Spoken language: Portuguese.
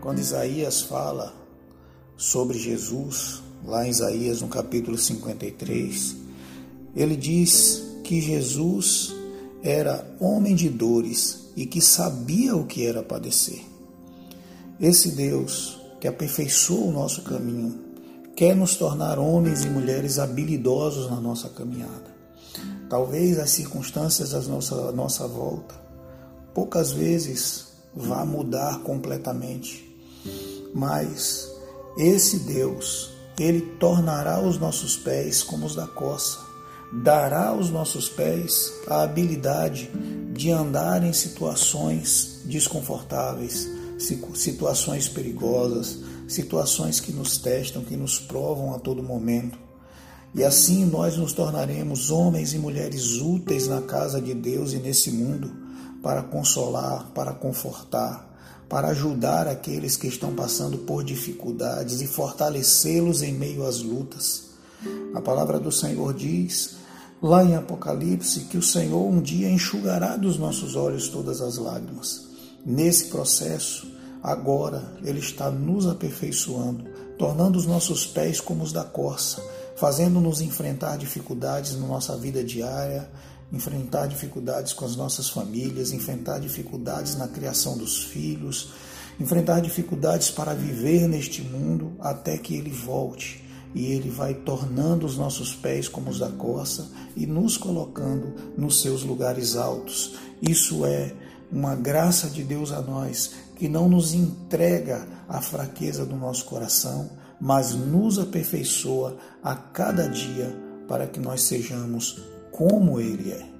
quando Isaías fala sobre Jesus, lá em Isaías no capítulo 53, ele diz que Jesus era homem de dores e que sabia o que era padecer. Esse Deus que aperfeiçoa o nosso caminho quer nos tornar homens e mulheres habilidosos na nossa caminhada. Talvez as circunstâncias à nossa, nossa volta poucas vezes vá mudar completamente, mas esse Deus, ele tornará os nossos pés como os da coça, dará aos nossos pés a habilidade de andar em situações desconfortáveis, situações perigosas, situações que nos testam, que nos provam a todo momento. E assim nós nos tornaremos homens e mulheres úteis na casa de Deus e nesse mundo para consolar, para confortar, para ajudar aqueles que estão passando por dificuldades e fortalecê-los em meio às lutas. A palavra do Senhor diz, lá em Apocalipse, que o Senhor um dia enxugará dos nossos olhos todas as lágrimas. Nesse processo, agora, Ele está nos aperfeiçoando, tornando os nossos pés como os da corça, fazendo-nos enfrentar dificuldades na nossa vida diária, enfrentar dificuldades com as nossas famílias, enfrentar dificuldades na criação dos filhos, enfrentar dificuldades para viver neste mundo até que ele volte. E ele vai tornando os nossos pés como os da corça e nos colocando nos seus lugares altos. Isso é uma graça de Deus a nós, que não nos entrega a fraqueza do nosso coração, mas nos aperfeiçoa a cada dia para que nós sejamos como Ele é.